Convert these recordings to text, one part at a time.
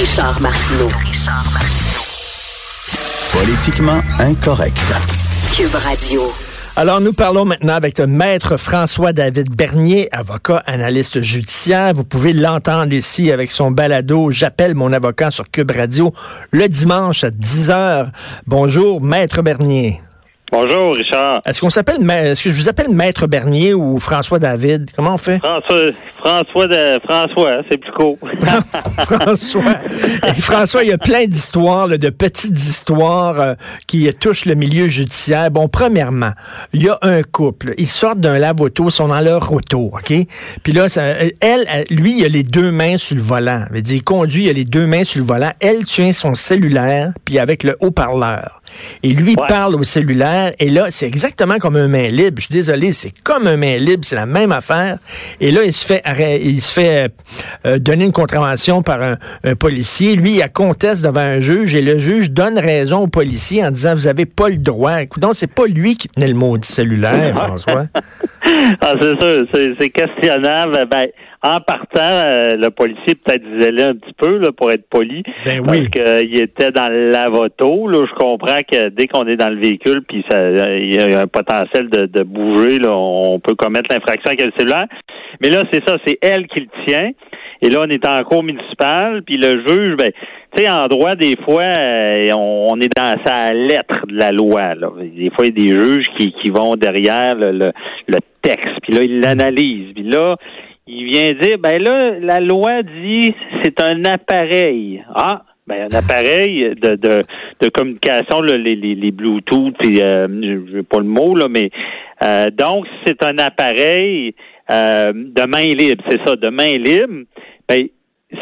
Richard Martineau. Politiquement incorrect. Cube Radio. Alors, nous parlons maintenant avec le maître François-David Bernier, avocat, analyste judiciaire. Vous pouvez l'entendre ici avec son balado J'appelle mon avocat sur Cube Radio le dimanche à 10h. Bonjour, maître Bernier. Bonjour, Richard. Est-ce qu'on s'appelle, est-ce que je vous appelle Maître Bernier ou François David? Comment on fait? François, François, de, François, c'est plus court. François. Et François, il y a plein d'histoires, de petites histoires euh, qui touchent le milieu judiciaire. Bon, premièrement, il y a un couple. Ils sortent d'un lave-auto, ils sont dans leur auto, OK? Puis là, ça, elle, lui, il a les deux mains sur le volant. Il, dit, il conduit, il a les deux mains sur le volant. Elle tient son cellulaire, puis avec le haut-parleur. Et lui parle au cellulaire. Et là, c'est exactement comme un main libre. Je suis désolé, c'est comme un main libre. C'est la même affaire. Et là, il se fait, il se fait euh, donner une contravention par un, policier. Lui, il a conteste devant un juge et le juge donne raison au policier en disant, vous avez pas le droit. Écoute, c'est pas lui qui tenait le maudit cellulaire, François. ah, c'est sûr. C'est questionnable. Ben, en partant, euh, le policier peut-être disait-le un petit peu là, pour être poli. Ben oui. Parce qu'il était dans lavoto. Là, je comprends que dès qu'on est dans le véhicule, puis il y a un potentiel de, bouger, là, on peut commettre l'infraction avec le cellulaire. Mais là, c'est ça, c'est elle qui le tient. Et là, on est en cours municipal, puis le juge, ben, tu sais, en droit, des fois, euh, on, est dans sa lettre de la loi. Là. Des fois, il y a des juges qui, qui vont derrière le, le, le texte, puis là, ils l'analysent. Puis là, il vient dire, ben là, la loi dit c'est un appareil. Ah, ben un appareil de, de, de communication, les, les, les Bluetooth, et, euh, je veux pas le mot, là, mais euh, donc c'est un appareil euh, de main libre, c'est ça, de main libre. Ben,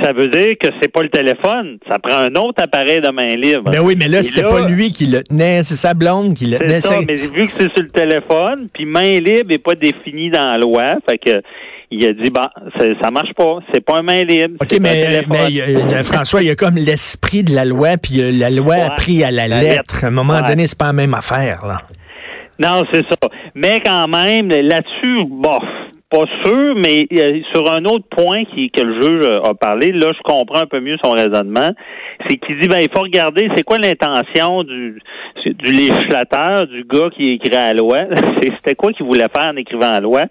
ça veut dire que c'est pas le téléphone, ça prend un autre appareil de main libre. Ben oui, mais là, c'était pas lui qui le tenait, c'est sa blonde qui le tenait. C'est ça, mais vu que c'est sur le téléphone, puis main libre n'est pas définie dans la loi, fait que il a dit, bah, ça marche pas, c'est pas un main libre. OK, mais, mais François, il y a comme l'esprit de la loi, puis la loi a pris à la, lettre. À un moment donné, c'est pas la même affaire, là. Non, c'est ça. Mais quand même, là-dessus, bof, pas sûr, mais euh, sur un autre point qui, que le juge a parlé, là, je comprends un peu mieux son raisonnement. C'est qu'il dit, ben, il faut regarder, c'est quoi l'intention du, du législateur, du gars qui écrit la loi? C'était quoi qu'il voulait faire en écrivant la loi?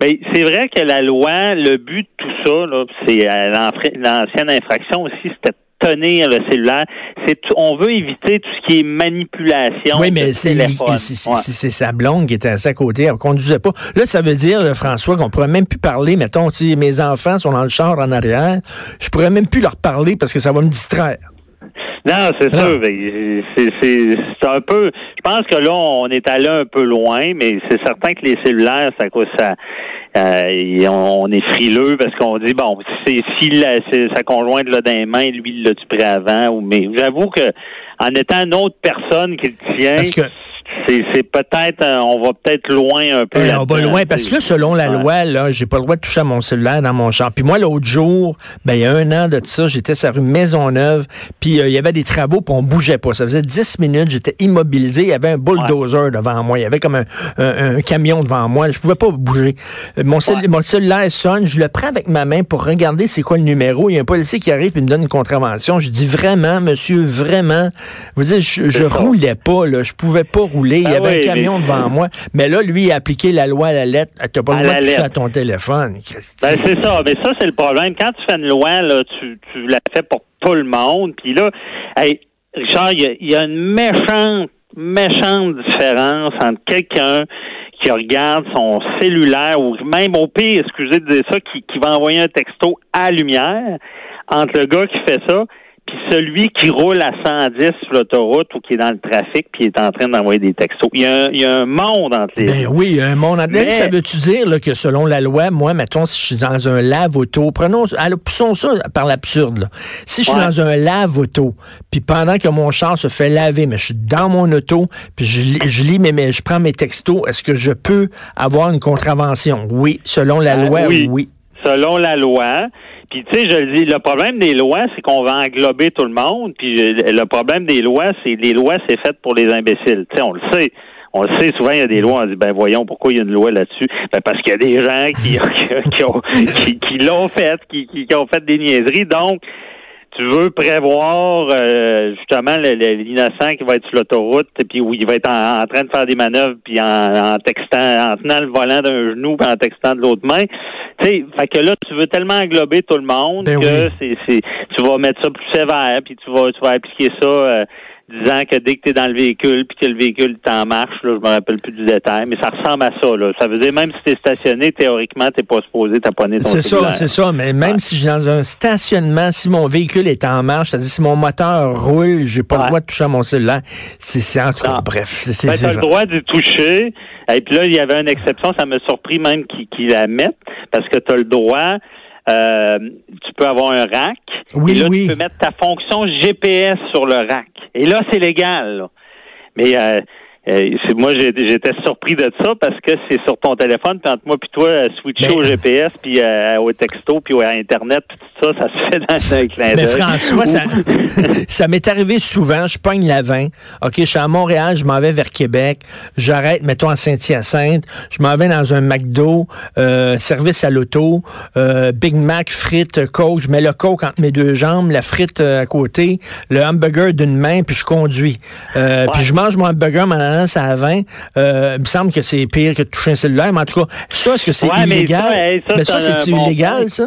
Ben, c'est vrai que la loi, le but de tout ça, là, c'est euh, l'ancienne infraction aussi, c'était tenir le cellulaire. C'est, on veut éviter tout ce qui est manipulation. Oui, mais c'est, c'est, sa blonde qui était à sa côté. Elle conduisait pas. Là, ça veut dire, François, qu'on pourrait même plus parler. Mettons, si mes enfants sont dans le char en arrière, je pourrais même plus leur parler parce que ça va me distraire. Non, c'est sûr. C'est un peu. Je pense que là, on est allé un peu loin, mais c'est certain que les cellulaires, ça, ça, euh, on est frileux parce qu'on dit bon, c'est si sa conjointe l'a dans les mains, lui il l'a-tu pris avant ou mais j'avoue que en étant une autre personne qui le tient c'est peut-être, euh, on va peut-être loin un peu. On va loin parce que là, selon la loi, là, j'ai pas le droit de toucher à mon cellulaire dans mon champ. Puis moi, l'autre jour, ben il y a un an de ça, j'étais sur rue Maisonneuve, puis euh, il y avait des travaux, puis on bougeait pas. Ça faisait dix minutes, j'étais immobilisé, il y avait un bulldozer devant moi, il y avait comme un, camion devant moi, je pouvais pas bouger. Euh, mon, mon, cellulaire sonne, je le prends avec ma main pour regarder c'est quoi le numéro. Il y a un policier qui arrive et me donne une contravention. Je dis vraiment, monsieur, vraiment, vous dites, je, je roulais pas, là, je pouvais pas rouler il y ah avait un camion devant moi. Mais là, lui, il a appliqué la loi à la lettre. Tu n'as pas le droit de toucher à ton téléphone, Ben, c'est ça. Mais ça, c'est le problème. Quand tu fais une loi, là, tu, tu la fais pour tout le monde. Puis là, Richard, il y, a une méchante, méchante différence entre quelqu'un qui regarde son cellulaire ou même au pire, excusez de dire ça, qui, qui va envoyer un texto à lumière, entre le gars qui fait ça puis celui qui roule à 110 sur l'autoroute ou qui est dans le trafic puis est en train d'envoyer des textos. Il y, a, il y, a, un monde entre les Ben oui, il y a un monde entre les Ça veut-tu dire là, que selon la loi, moi, mettons, si je suis dans un lave-auto, prenons, allez, poussons ça par l'absurde. Si je suis dans un lave-auto, puis pendant que mon char se fait laver, mais je suis dans mon auto, puis je, je lis mes, je prends mes textos, est-ce que je peux avoir une contravention? Oui, selon la ben loi, oui. Selon la loi. Puis tu sais, je le dis, le problème des lois, c'est qu'on va englober tout le monde. Puis euh, le problème des lois, c'est les lois, c'est fait pour les imbéciles. Tu sais, on le sait. On le sait, souvent, il y a des lois, on dit, ben voyons, pourquoi il y a une loi là-dessus? Ben parce qu'il y a des gens qui, qui, qui, qui l'ont fait, qui, qui, ont fait des niaiseries. Donc, tu veux prévoir euh, justement l'innocent qui va être sur l'autoroute, puis où il va être en, train de faire des manœuvres, puis en, textant, en tenant le volant d'un genou, puis en textant de l'autre main. Tu sais, fait que là, tu veux tellement englober tout le monde Ben que oui. c'est, tu vas mettre ça plus sévère, puis tu vas, tu vas appliquer ça. euh, disant que dès que tu es dans le véhicule puis que le véhicule est en marche, là, je me rappelle plus du détail, mais ça ressemble à ça. Là. Ça veut dire même si tu es stationné, théoriquement, tu pas supposé taponner ton C'est ça, c'est ça. Mais même si je suis dans un stationnement, si mon véhicule est en marche, c'est-à-dire si mon moteur roule, j'ai pas le droit de toucher à mon cellulaire. C'est, c'est en tout cas, bref. C'est, Ben, t'as le droit d'y toucher. Et puis là, il y avait une exception, ça m'a surpris même qu'ils qu'ils la mettent, parce que tu as le droit, euh, tu peux avoir un rack. Oui, et là, oui. tu peux mettre ta fonction GPS sur le rack. Et là, c'est légal. là. Mais euh, euh, moi, j'étais surpris de ça parce que c'est sur ton téléphone, puis entre moi puis toi, euh, switcher Mais- au GPS, puis euh, au texto, puis à Internet, puis tout ça, ça se fait dans un clin Mais d'œil. François, ça, ça m'est arrivé souvent. Je pogne la 20. OK, je suis à Montréal, je m'en vais vers Québec. J'arrête, mettons, à Saint-Hyacinthe. Je m'en vais dans un McDo, euh, service à l'auto, euh, Big Mac, frites, coke. Je mets le coke entre mes deux jambes, la frite à côté, le hamburger d'une main, puis je conduis. Euh, Puis je mange mon hamburger, mon ananas à 20. Euh, il me semble que c'est pire que de toucher un cellulaire. Mais en tout cas, ça, est-ce que c'est Ouais, mais illégal? ça, hey, ça, mais ça, c'est bon illégal, point. ça?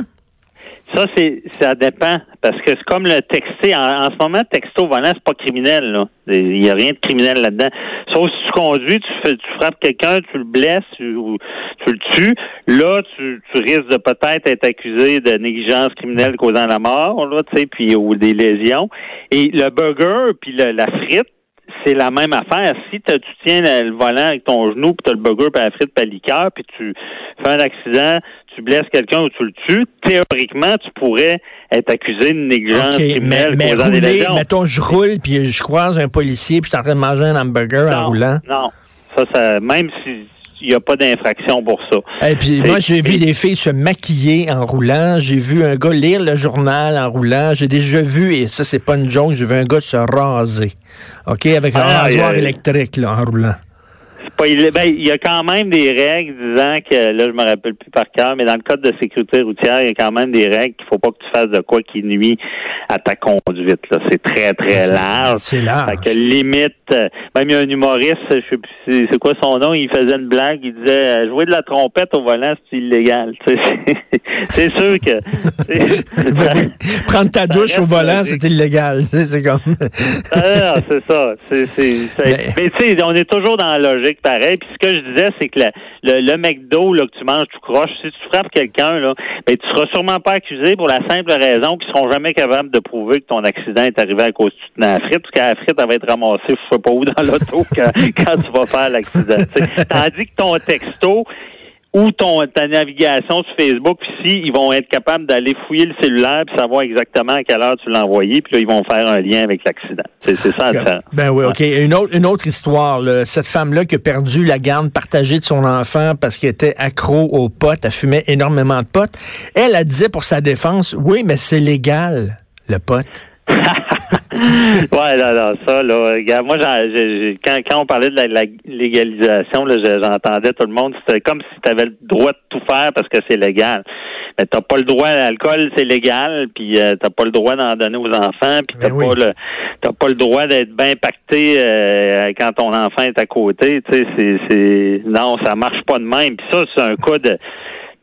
Ça, c'est ça dépend. Parce que c'est comme le texté. En, en ce moment, texto volant, c'est pas criminel, là. Il n'y a rien de criminel là-dedans. Sauf si tu conduis, tu fais tu frappes quelqu'un, tu le blesses tu, ou tu le tues. Là, tu, tu risques de peut-être être accusé de négligence criminelle causant la mort, là, tu sais, puis ou des lésions. Et le burger puis le- la frite, c'est la même affaire. Si tu tiens le, volant avec ton genou, puis tu as le burger, puis la frite, puis la liqueur, puis tu fais un accident, tu blesses quelqu'un ou tu le tues, théoriquement, tu pourrais être accusé de négligence OK, mais, criminelle mais des rouler, mettons, je roule, puis je croise un policier, puis je suis en train de manger un hamburger en roulant. non. Ça, ça, même s'il n'y a pas d'infraction pour ça. Et puis moi, j'ai vu des filles se maquiller en roulant. J'ai vu un gars lire le journal en roulant. J'ai déjà vu, et ça, c'est pas une joke, j'ai vu un gars se raser. OK, avec un Ah, rasoir euh, électrique, là, en roulant. Pas ben, il y a quand même des règles disant que, là, je me rappelle plus par cœur, mais dans le code de sécurité routière, il y a quand même des règles qu'il faut pas que tu fasses de quoi qui nuit à ta conduite. Là. C'est très, très large. C'est large. Fait que limite, euh, même il y a un humoriste, je sais plus c'est quoi son nom, il faisait une blague, il disait euh, jouer de la trompette au volant, c'est illégal. C'est sûr que. Ben. Prendre ta douche au volant, c'est illégal. C'est comme... Ah, c'est ça. Mais, tu sais, on est toujours dans la logique pareil. Puis ce que je disais, c'est que la- le, le McDo là, que tu manges tout croche, si tu frappes quelqu'un, là, ben, tu seras sûrement pas accusé pour la simple raison qu'ils seront jamais capables de prouver que ton accident est arrivé à cause que tu la frite, parce que la frite, elle va être ramassée, je sais pas où, dans l'auto quand, quand tu vas faire l'accident. tu. Tandis que ton texto, ou ton ta navigation sur Facebook, puis si ils vont être capables d'aller fouiller le cellulaire puis savoir exactement à quelle heure tu l'as envoyé, puis là ils vont faire un lien avec l'accident. C'est ça différence. Ben oui, OK. Une autre, une autre histoire. là. Cette femme-là qui a perdu la garde partagée de son enfant parce qu'elle était accro aux potes, elle fumait énormément de potes. Elle, elle disait pour sa défense, oui, mais c'est légal, le pote. ouais, là, là, ça, là, regarde, moi, j'ai- j'ai- quand, quand on parlait de la, la légalisation, j'entendais tout le monde, c'était comme si tu avais le droit de tout faire parce que c'est légal. Mais t'as pas le droit à l'alcool, c'est légal, puis euh, t'as pas le droit d'en donner aux enfants, puis t'as Ben oui. pas le t'as pas le droit d'être bien pacté euh, quand ton enfant est à côté. Tu sais, c'est c'est non, ça marche pas de même. Puis ça, c'est un cas de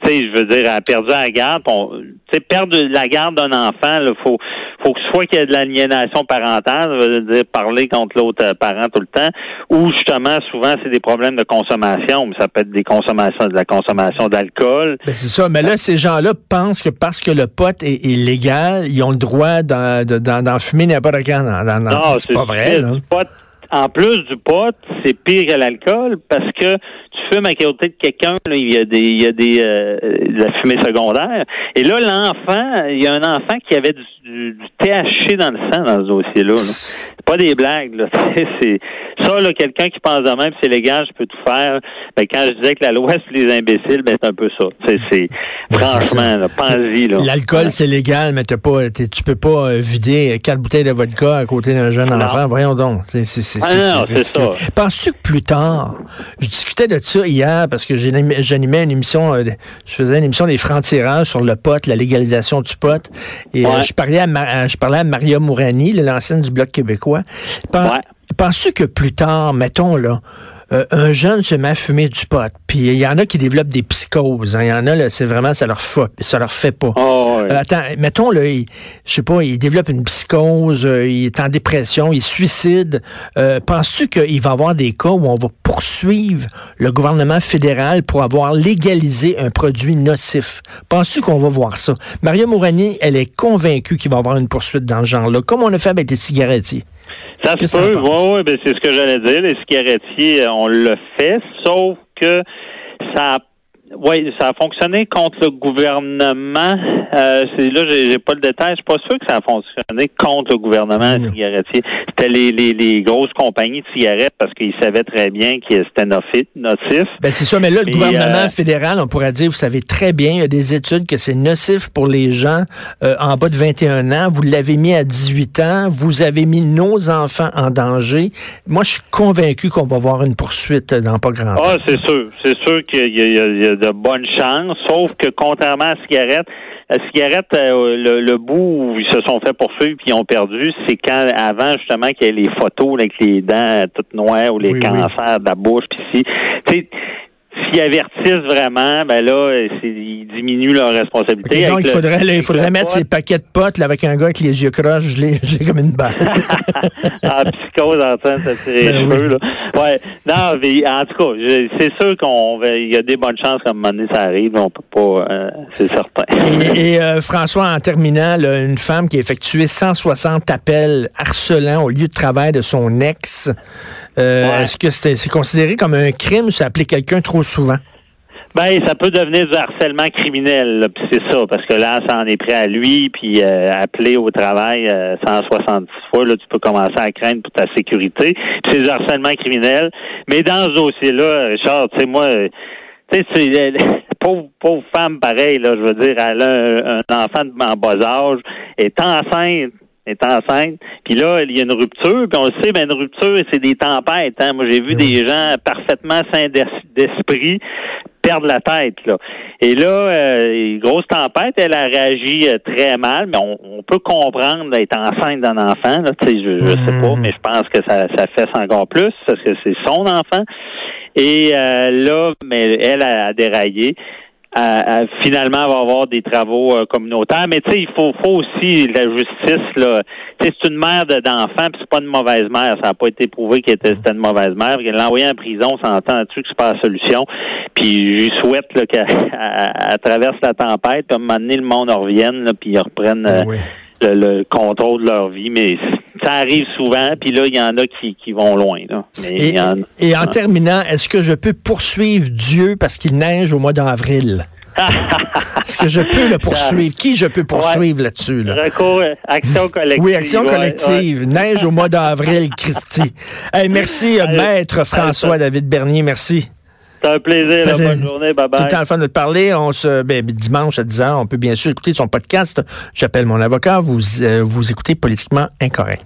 tu sais, je veux dire, elle a perdu la garde. Tu sais, perdre la garde d'un enfant, il faut, faut que soit qu'il y ait de l'aliénation parentale, ça veut dire parler contre l'autre euh, parent tout le temps, ou justement, souvent, c'est des problèmes de consommation, mais ça peut être des consommations, de la consommation d'alcool. Ben c'est ça. Mais là, ces gens-là pensent que parce que le pote est, est légal, ils ont le droit d'en de- d'en- d'en fumer n'importe quand. Dans, Non, c'est pas vrai, du pot. En plus du pot, c'est pire que l'alcool parce que tu fumes à côté de quelqu'un, là, il y a des, il y a des, euh, de la fumée secondaire. Et là, l'enfant, il y a un enfant qui avait du, du- du THC dans le sang dans ce dossier-là. là. pas des blagues. Là. c'est ça, là, quelqu'un qui pense de même, c'est légal, je peux tout faire. Ben, quand je disais que la loi c'est les imbéciles, ben c'est un peu ça. C'est, c'est franchement, là, pense-y. Là. L'alcool, c'est légal, mais t'as pas, tu peux pas euh, vider quatre bouteilles de vodka à côté d'un jeune Non. enfant. Voyons donc. C'est, c'est, c'est, Ah ridicule. Penses-tu que plus tard, je discutais de ça hier parce que j'animais une émission, euh, je faisais une émission des francs-tireurs sur le pot, la légalisation du pot, et euh, je parlais à, Ma- à- je parlais à Maria Mourani, l'ancienne du Bloc québécois. Ouais. Penses-tu que plus tard, mettons là, euh, un jeune se met à fumer du pot, puis il y en a qui développent des psychoses. hein. Il y en a, là, c'est vraiment, ça leur fait, ça leur fait pas. Oh. Euh, attends, mettons, là, il, je sais pas, il développe une psychose, euh, il est en dépression, il suicide. Euh, Penses-tu qu'il va y avoir des cas où on va poursuivre le gouvernement fédéral pour avoir légalisé un produit nocif? Penses-tu qu'on va voir ça? Maria Mourani, elle est convaincue qu'il va y avoir une poursuite dans le genre-là, comme on a fait avec les cigarettiers. Ça se peut, oui, oui, ben c'est ce que j'allais dire. Les cigarettiers, euh, on le fait, sauf que ça a oui, ça a fonctionné contre le gouvernement. Euh, c'est là, j'ai j'ai pas le détail. Je suis pas sûr que ça a fonctionné contre le gouvernement Non. cigarettier. C'était les, les, les grosses compagnies de cigarettes parce qu'ils savaient très bien que c'était nocif. Ben c'est ça, mais là, le gouvernement euh, fédéral, on pourrait dire, vous savez très bien, il y a des études que c'est nocif pour les gens euh, en bas de 21 ans. Vous l'avez mis à 18 ans, vous avez mis nos enfants en danger. Moi, je suis convaincu qu'on va avoir une poursuite dans pas grand temps. Ah, c'est sûr. C'est sûr qu'il y, a- il y a- il y a de bonnes chances, sauf que contrairement à la cigarette, la cigarette, euh, le, le bout où ils se sont fait poursuivre puis ils ont perdu, c'est quand avant justement qu'il y ait les photos là, avec les dents toutes noires ou les Oui, oui. cancers de la bouche puis si, s'ils avertissent vraiment, ben là, c'est- ils diminuent leur responsabilité. Donc, il faudrait, il faudrait mettre ces paquets de potes là, avec un gars avec les yeux croches, je l'ai je l'ai comme une balle. en psychose en train de se tirer les cheveux. Là. Ouais. Non, mais en tout cas, c'est sûr qu'on il y a des bonnes chances qu'à un moment donné, ça arrive. mais On peut pas, euh, c'est certain. Et, et, euh, François, en terminant, là, une femme qui a effectué 160 appels harcelants au lieu de travail de son ex, euh, Ouais. est-ce que c'est considéré comme un crime si appeler quelqu'un trop souvent? Ben, ça peut devenir du harcèlement criminel, puis c'est ça, parce que là, ça en est pris à lui, puis euh, appeler au travail euh, 166 fois, là, tu peux commencer à craindre pour ta sécurité. Puis c'est du harcèlement criminel. Mais dans ce dossier-là, Richard, tu sais, moi, euh, tu sais, euh, pauvre, pauvre femme, pareil, là, je veux dire, elle a un, enfant de- en bas âge, est enceinte, est enceinte, puis là, il y a une rupture, puis on le sait, ben une rupture, c'est des tempêtes. Hein? Moi, j'ai vu des gens parfaitement sains d'es- d'esprit perdre la tête. Là. Et là, euh, grosse tempête, elle a réagi euh, très mal, mais on, on peut comprendre d'être enceinte d'un enfant. Là, Tu sais, je, je sais pas, mais je pense que ça, ça fait encore plus parce que c'est son enfant. Et euh, là, mais elle a, a déraillé. Euh, euh, finalement, va avoir des travaux euh, communautaires. Mais tu sais, il faut, faut aussi la justice. Là, c'est une mère de- d'enfant, puis c'est pas une mauvaise mère. Ça n'a pas été prouvé qu'elle était une mauvaise mère. Elle l'a envoyée en prison, on s'entend là-dessus que c'est pas la solution. Puis je souhaite là, qu'elle elle- elle traverse la tempête, puis à un moment donné, le monde en revienne, là, puis ils reprennent euh, Oui. le, le contrôle de leur vie. Mais ça arrive souvent, puis là, il y en a qui, qui vont loin. Là. Mais il Et, y en- et en terminant, est-ce que je peux poursuivre Dieu parce qu'il neige au mois d'avril? Est-ce que je peux le poursuivre? Qui je peux poursuivre là-dessus? Là? Recours, action collective. Oui, action collective. ouais. Neige au mois d'avril, Christy. Hey, merci, Allez. maître François-David Bernier. Merci. C'est un plaisir. là. Bonne journée. Bye Tout le temps le fun de te parler. On se, ben, dimanche à 10h, on peut bien sûr écouter son podcast. J'appelle mon avocat. Vous, euh, vous écoutez Politiquement Incorrect.